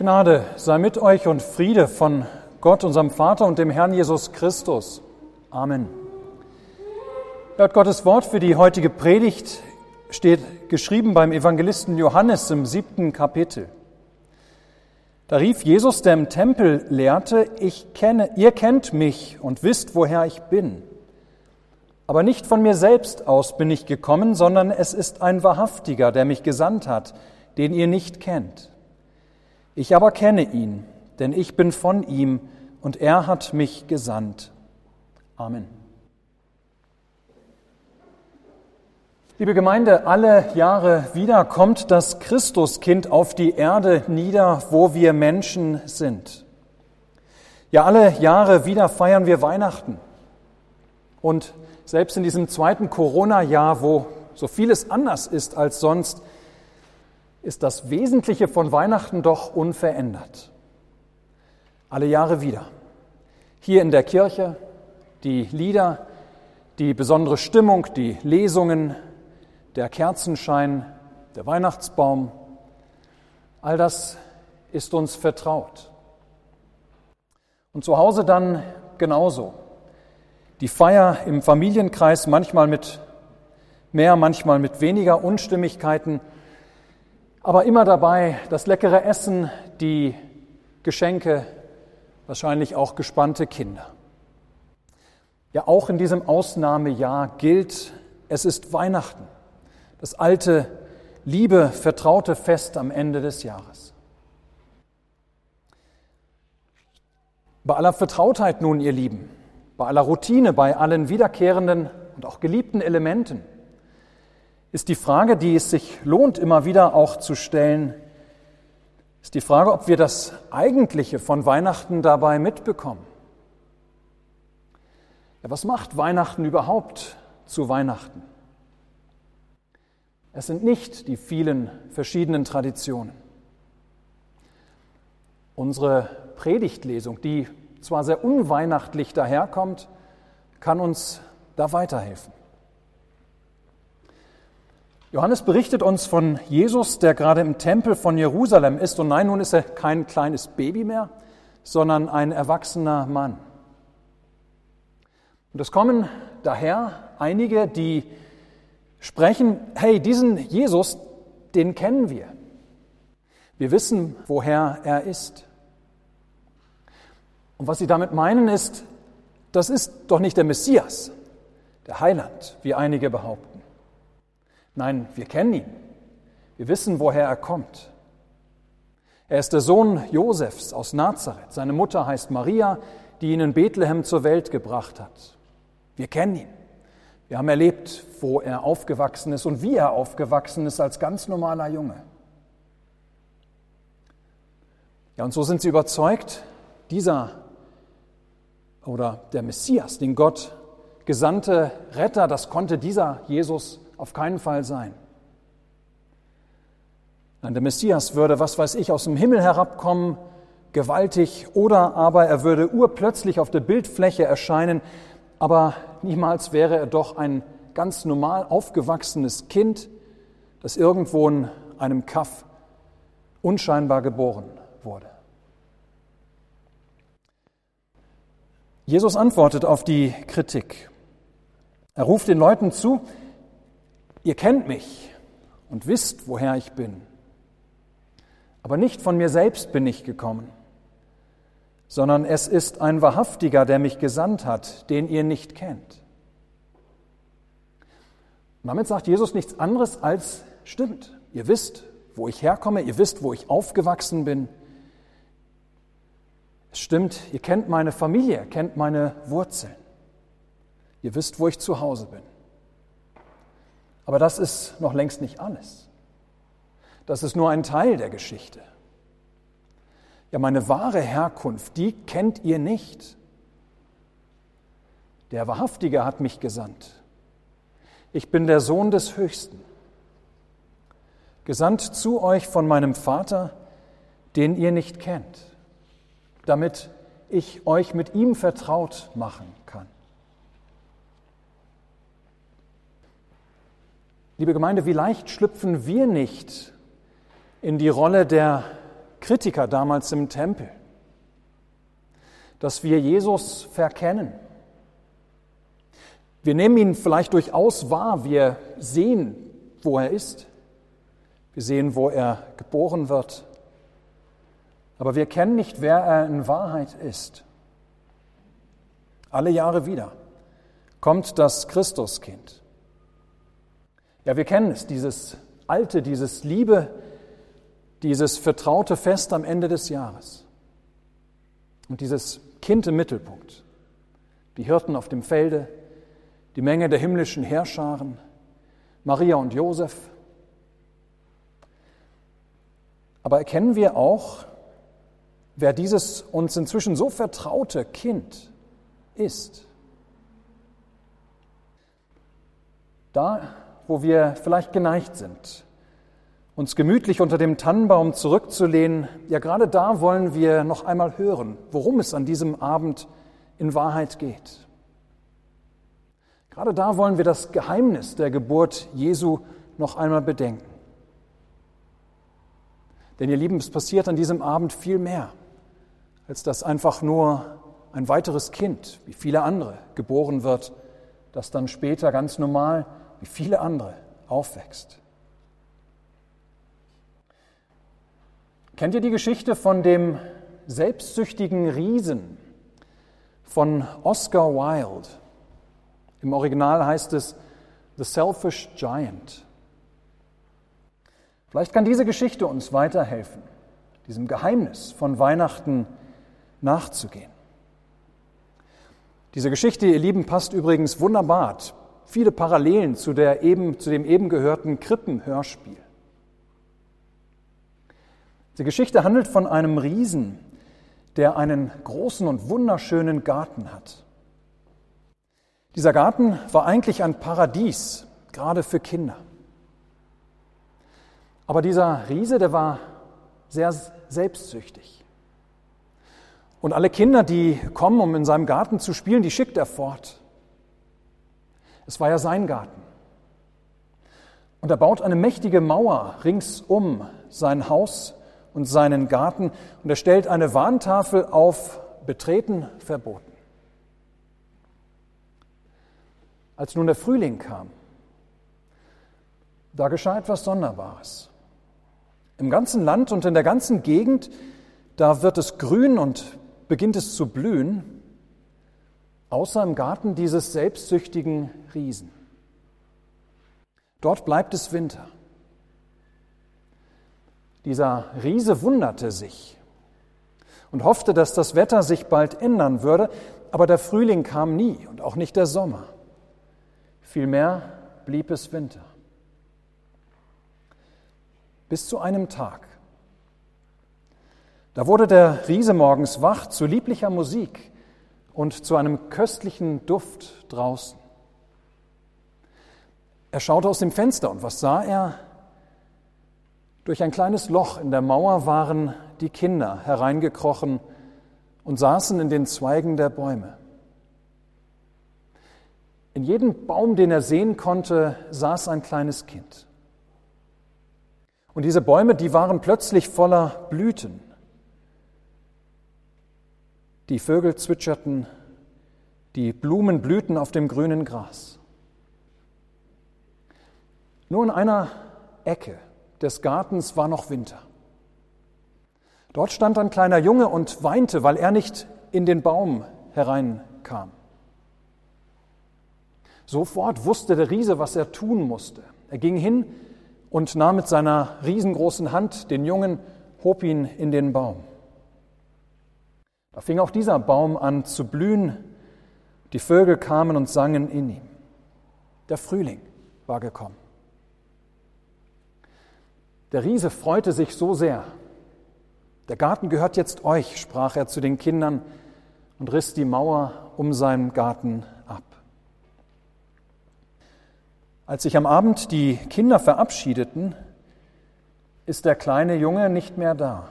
Gnade sei mit euch und Friede von Gott, unserem Vater und dem Herrn Jesus Christus. Amen. Laut Gottes Wort für die heutige Predigt steht geschrieben beim Evangelisten Johannes im siebten Kapitel. Da rief Jesus, der im Tempel lehrte, ich kenne, ihr kennt mich und wisst, woher ich bin. Aber nicht von mir selbst aus bin ich gekommen, sondern es ist ein Wahrhaftiger, der mich gesandt hat, den ihr nicht kennt. Ich aber kenne ihn, denn ich bin von ihm und er hat mich gesandt. Amen. Liebe Gemeinde, alle Jahre wieder kommt das Christuskind auf die Erde nieder, wo wir Menschen sind. Ja, alle Jahre wieder feiern wir Weihnachten. Und selbst in diesem zweiten Corona-Jahr, wo so vieles anders ist als sonst, ist das Wesentliche von Weihnachten doch unverändert. Alle Jahre wieder. Hier in der Kirche die Lieder, die besondere Stimmung, die Lesungen, der Kerzenschein, der Weihnachtsbaum, all das ist uns vertraut. Und zu Hause dann genauso. Die Feier im Familienkreis, manchmal mit mehr, manchmal mit weniger Unstimmigkeiten, aber immer dabei das leckere Essen, die Geschenke, wahrscheinlich auch gespannte Kinder. Ja, auch in diesem Ausnahmejahr gilt, es ist Weihnachten, das alte, liebe, vertraute Fest am Ende des Jahres. Bei aller Vertrautheit nun, ihr Lieben, bei aller Routine, bei allen wiederkehrenden und auch geliebten Elementen, ist die Frage, die es sich lohnt, immer wieder auch zu stellen, ist die Frage, ob wir das Eigentliche von Weihnachten dabei mitbekommen. Ja, was macht Weihnachten überhaupt zu Weihnachten? Es sind nicht die vielen verschiedenen Traditionen. Unsere Predigtlesung, die zwar sehr unweihnachtlich daherkommt, kann uns da weiterhelfen. Johannes berichtet uns von Jesus, der gerade im Tempel von Jerusalem ist. Und nein, nun ist er kein kleines Baby mehr, sondern ein erwachsener Mann. Und es kommen daher einige, die sprechen, hey, diesen Jesus, den kennen wir. Wir wissen, woher er ist. Und was sie damit meinen ist, das ist doch nicht der Messias, der Heiland, wie einige behaupten. Nein, wir kennen ihn. Wir wissen, woher er kommt. Er ist der Sohn Josefs aus Nazareth. Seine Mutter heißt Maria, die ihn in Bethlehem zur Welt gebracht hat. Wir kennen ihn. Wir haben erlebt, wo er aufgewachsen ist und wie er aufgewachsen ist als ganz normaler Junge. Ja, und so sind sie überzeugt, dieser oder der Messias, den Gott gesandte Retter, das konnte dieser Jesus auf keinen Fall sein. Nein, der Messias würde, was weiß ich, aus dem Himmel herabkommen, gewaltig, oder aber er würde urplötzlich auf der Bildfläche erscheinen, aber niemals wäre er doch ein ganz normal aufgewachsenes Kind, das irgendwo in einem Kaff unscheinbar geboren wurde. Jesus antwortet auf die Kritik. Er ruft den Leuten zu, Ihr kennt mich und wisst, woher ich bin. Aber nicht von mir selbst bin ich gekommen, sondern es ist ein Wahrhaftiger, der mich gesandt hat, den ihr nicht kennt. Und damit sagt Jesus nichts anderes als, stimmt, ihr wisst, wo ich herkomme, ihr wisst, wo ich aufgewachsen bin. Es stimmt, ihr kennt meine Familie, kennt meine Wurzeln. Ihr wisst, wo ich zu Hause bin. Aber das ist noch längst nicht alles. Das ist nur ein Teil der Geschichte. Ja, meine wahre Herkunft, die kennt ihr nicht. Der Wahrhaftige hat mich gesandt. Ich bin der Sohn des Höchsten, gesandt zu euch von meinem Vater, den ihr nicht kennt, damit ich euch mit ihm vertraut machen kann. Liebe Gemeinde, wie leicht schlüpfen wir nicht in die Rolle der Kritiker damals im Tempel, dass wir Jesus verkennen. Wir nehmen ihn vielleicht durchaus wahr, wir sehen, wo er ist, wir sehen, wo er geboren wird, aber wir kennen nicht, wer er in Wahrheit ist. Alle Jahre wieder kommt das Christuskind. Ja, wir kennen es, dieses alte, dieses Liebe, dieses vertraute Fest am Ende des Jahres. Und dieses Kind im Mittelpunkt. Die Hirten auf dem Felde, die Menge der himmlischen Heerscharen, Maria und Josef. Aber erkennen wir auch, wer dieses uns inzwischen so vertraute Kind ist? Da, wo wir vielleicht geneigt sind, uns gemütlich unter dem Tannenbaum zurückzulehnen, ja gerade da wollen wir noch einmal hören, worum es an diesem Abend in Wahrheit geht. Gerade da wollen wir das Geheimnis der Geburt Jesu noch einmal bedenken. Denn ihr Lieben, es passiert an diesem Abend viel mehr, als dass einfach nur ein weiteres Kind, wie viele andere, geboren wird, das dann später ganz normal, wie viele andere, aufwächst. Kennt ihr die Geschichte von dem selbstsüchtigen Riesen von Oscar Wilde? Im Original heißt es The Selfish Giant. Vielleicht kann diese Geschichte uns weiterhelfen, diesem Geheimnis von Weihnachten nachzugehen. Diese Geschichte, ihr Lieben, passt übrigens wunderbar. Viele Parallelen zu, der eben, zu dem eben gehörten Krippenhörspiel. Die Geschichte handelt von einem Riesen, der einen großen und wunderschönen Garten hat. Dieser Garten war eigentlich ein Paradies, gerade für Kinder. Aber dieser Riese, der war sehr selbstsüchtig. Und alle Kinder, die kommen, um in seinem Garten zu spielen, die schickt er fort. Es war ja sein Garten. Und er baut eine mächtige Mauer rings um sein Haus und seinen Garten und er stellt eine Warntafel auf, betreten verboten. Als nun der Frühling kam, da geschah etwas Sonderbares. Im ganzen Land und in der ganzen Gegend, da wird es grün und beginnt es zu blühen, außer im Garten dieses selbstsüchtigen Riesen. Dort bleibt es Winter. Dieser Riese wunderte sich und hoffte, dass das Wetter sich bald ändern würde, aber der Frühling kam nie und auch nicht der Sommer. Vielmehr blieb es Winter. Bis zu einem Tag. Da wurde der Riese morgens wach zu lieblicher Musik und zu einem köstlichen Duft draußen. Er schaute aus dem Fenster und was sah er? Durch ein kleines Loch in der Mauer waren die Kinder hereingekrochen und saßen in den Zweigen der Bäume. In jedem Baum, den er sehen konnte, saß ein kleines Kind. Und diese Bäume, die waren plötzlich voller Blüten. Die Vögel zwitscherten, die Blumen blühten auf dem grünen Gras. Nur in einer Ecke des Gartens war noch Winter. Dort stand ein kleiner Junge und weinte, weil er nicht in den Baum hereinkam. Sofort wusste der Riese, was er tun musste. Er ging hin und nahm mit seiner riesengroßen Hand den Jungen, hob ihn in den Baum. Da fing auch dieser Baum an zu blühen, die Vögel kamen und sangen in ihm. Der Frühling war gekommen. Der Riese freute sich so sehr. Der Garten gehört jetzt euch, sprach er zu den Kindern und riss die Mauer um seinen Garten ab. Als sich am Abend die Kinder verabschiedeten, ist der kleine Junge nicht mehr da.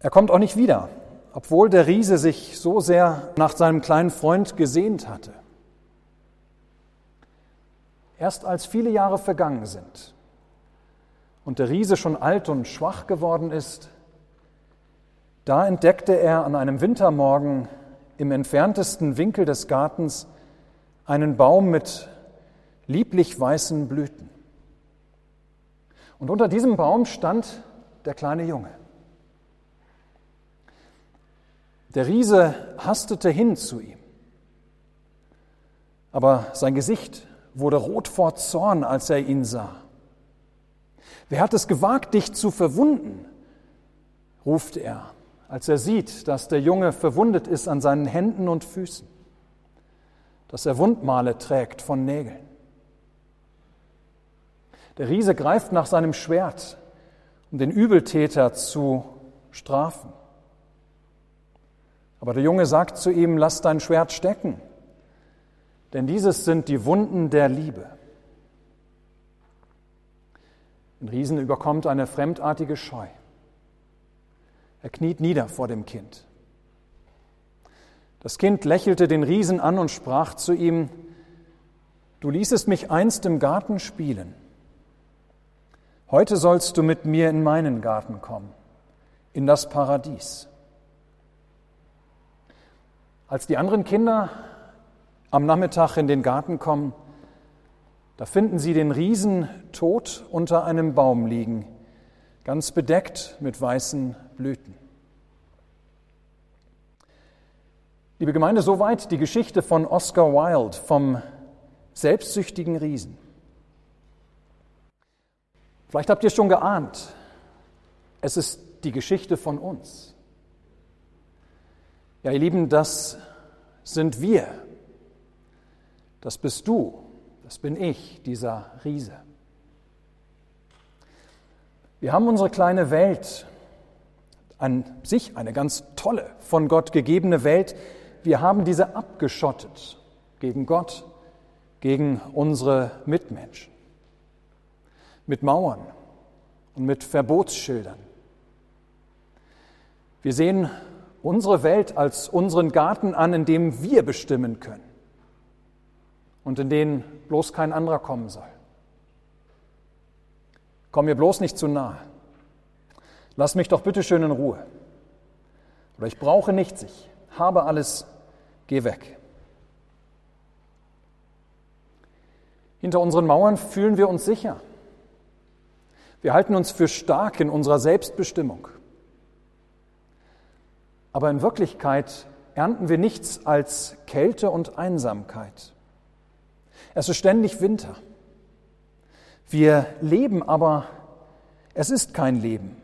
Er kommt auch nicht wieder, obwohl der Riese sich so sehr nach seinem kleinen Freund gesehnt hatte. Erst als viele Jahre vergangen sind und der Riese schon alt und schwach geworden ist, da entdeckte er an einem Wintermorgen im entferntesten Winkel des Gartens einen Baum mit lieblich weißen Blüten. Und unter diesem Baum stand der kleine Junge. Der Riese hastete hin zu ihm, aber sein Gesicht wurde rot vor Zorn, als er ihn sah. Wer hat es gewagt, dich zu verwunden? ruft er, als er sieht, dass der Junge verwundet ist an seinen Händen und Füßen, dass er Wundmale trägt von Nägeln. Der Riese greift nach seinem Schwert, um den Übeltäter zu strafen. Aber der Junge sagt zu ihm, lass dein Schwert stecken, denn dieses sind die Wunden der Liebe. Den Riesen überkommt eine fremdartige Scheu. Er kniet nieder vor dem Kind. Das Kind lächelte den Riesen an und sprach zu ihm, Du ließest mich einst im Garten spielen. Heute sollst du mit mir in meinen Garten kommen, in das Paradies. Als die anderen Kinder am Nachmittag in den Garten kommen, da finden sie den Riesen tot unter einem Baum liegen, ganz bedeckt mit weißen Blüten. Liebe Gemeinde, soweit die Geschichte von Oscar Wilde vom selbstsüchtigen Riesen. Vielleicht habt ihr schon geahnt, es ist die Geschichte von uns. Ja, ihr Lieben, das sind wir. Das bist du. Das bin ich, dieser Riese. Wir haben unsere kleine Welt, an sich eine ganz tolle, von Gott gegebene Welt. Wir haben diese abgeschottet gegen Gott, gegen unsere Mitmenschen. Mit Mauern und mit Verbotsschildern. Wir sehen unsere Welt als unseren Garten an, in dem wir bestimmen können und in denen bloß kein anderer kommen soll. Komm mir bloß nicht zu nahe. Lass mich doch bitte schön in Ruhe. Oder ich brauche nichts, ich habe alles, geh weg. Hinter unseren Mauern fühlen wir uns sicher. Wir halten uns für stark in unserer Selbstbestimmung. Aber in Wirklichkeit ernten wir nichts als Kälte und Einsamkeit. Es ist ständig Winter. Wir leben, aber es ist kein Leben.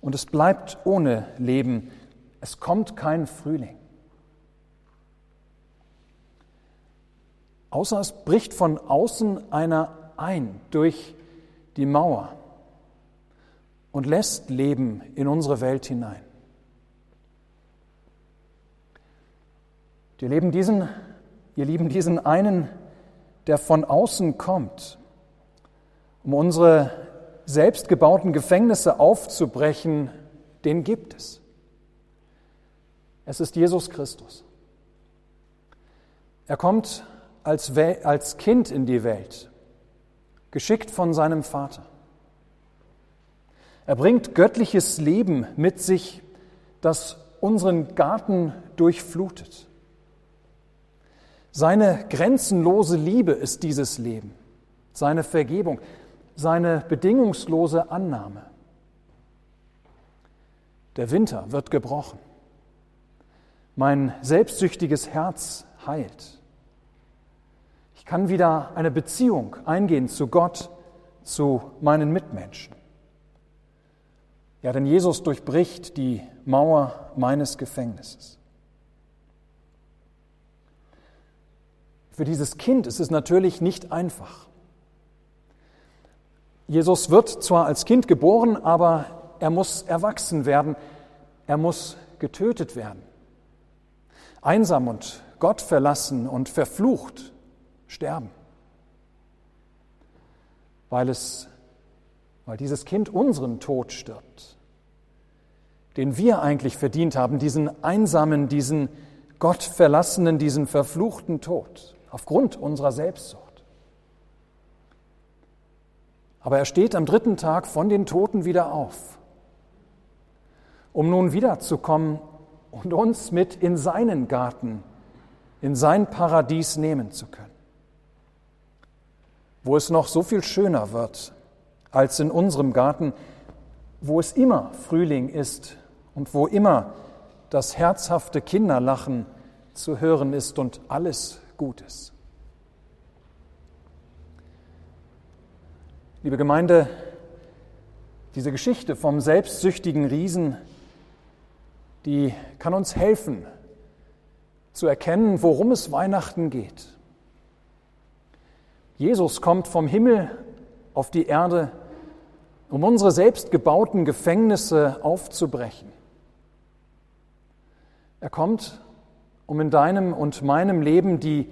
Und es bleibt ohne Leben. Es kommt kein Frühling. Außer es bricht von außen einer ein durch die Mauer und lässt Leben in unsere Welt hinein. Wir leben diesen ihr Lieben, diesen einen, der von außen kommt, um unsere selbstgebauten Gefängnisse aufzubrechen, den gibt es. Es ist Jesus Christus. Er kommt als, als Kind in die Welt, geschickt von seinem Vater. Er bringt göttliches Leben mit sich, das unseren Garten durchflutet. Seine grenzenlose Liebe ist dieses Leben, seine Vergebung, seine bedingungslose Annahme. Der Winter wird gebrochen. Mein selbstsüchtiges Herz heilt. Ich kann wieder eine Beziehung eingehen zu Gott, zu meinen Mitmenschen. Ja, denn Jesus durchbricht die Mauer meines Gefängnisses. Für dieses Kind ist es natürlich nicht einfach. Jesus wird zwar als Kind geboren, aber er muss erwachsen werden, er muss getötet werden. Einsam und Gott verlassen und verflucht sterben. Weil es weil dieses Kind unseren Tod stirbt, den wir eigentlich verdient haben, diesen einsamen, diesen Gott verlassenen, diesen verfluchten Tod aufgrund unserer Selbstsucht. Aber er steht am dritten Tag von den Toten wieder auf, um nun wiederzukommen und uns mit in seinen Garten, in sein Paradies nehmen zu können, wo es noch so viel schöner wird als in unserem Garten, wo es immer Frühling ist und wo immer das herzhafte Kinderlachen zu hören ist und alles Gutes. Liebe Gemeinde, diese Geschichte vom selbstsüchtigen Riesen, die kann uns helfen zu erkennen, worum es Weihnachten geht. Jesus kommt vom Himmel auf die Erde, um unsere selbstgebauten Gefängnisse aufzubrechen. Er kommt, um in deinem und meinem Leben die,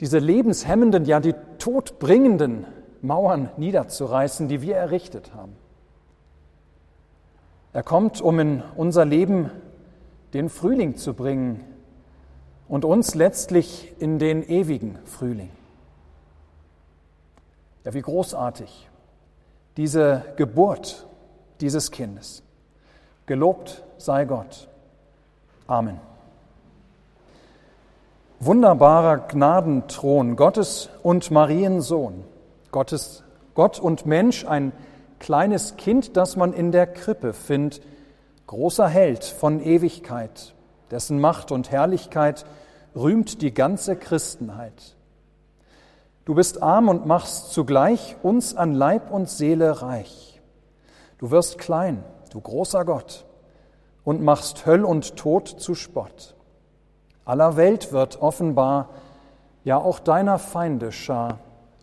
diese lebenshemmenden, ja die todbringenden Mauern niederzureißen, die wir errichtet haben. Er kommt, um in unser Leben den Frühling zu bringen und uns letztlich in den ewigen Frühling. Ja, wie großartig diese Geburt dieses Kindes. Gelobt sei Gott. Amen. Wunderbarer Gnadenthron Gottes und Mariensohn. Gottes, Gott und Mensch, ein kleines Kind, das man in der Krippe findet, großer Held von Ewigkeit, dessen Macht und Herrlichkeit rühmt die ganze Christenheit. Du bist arm und machst zugleich uns an Leib und Seele reich. Du wirst klein, du großer Gott, und machst Höll und Tod zu Spott. Aller Welt wird offenbar, ja auch deiner Feinde Schar,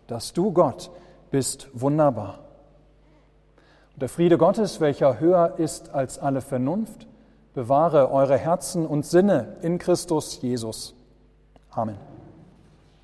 dass du Gott bist wunderbar. Und der Friede Gottes, welcher höher ist als alle Vernunft, bewahre eure Herzen und Sinne in Christus Jesus. Amen.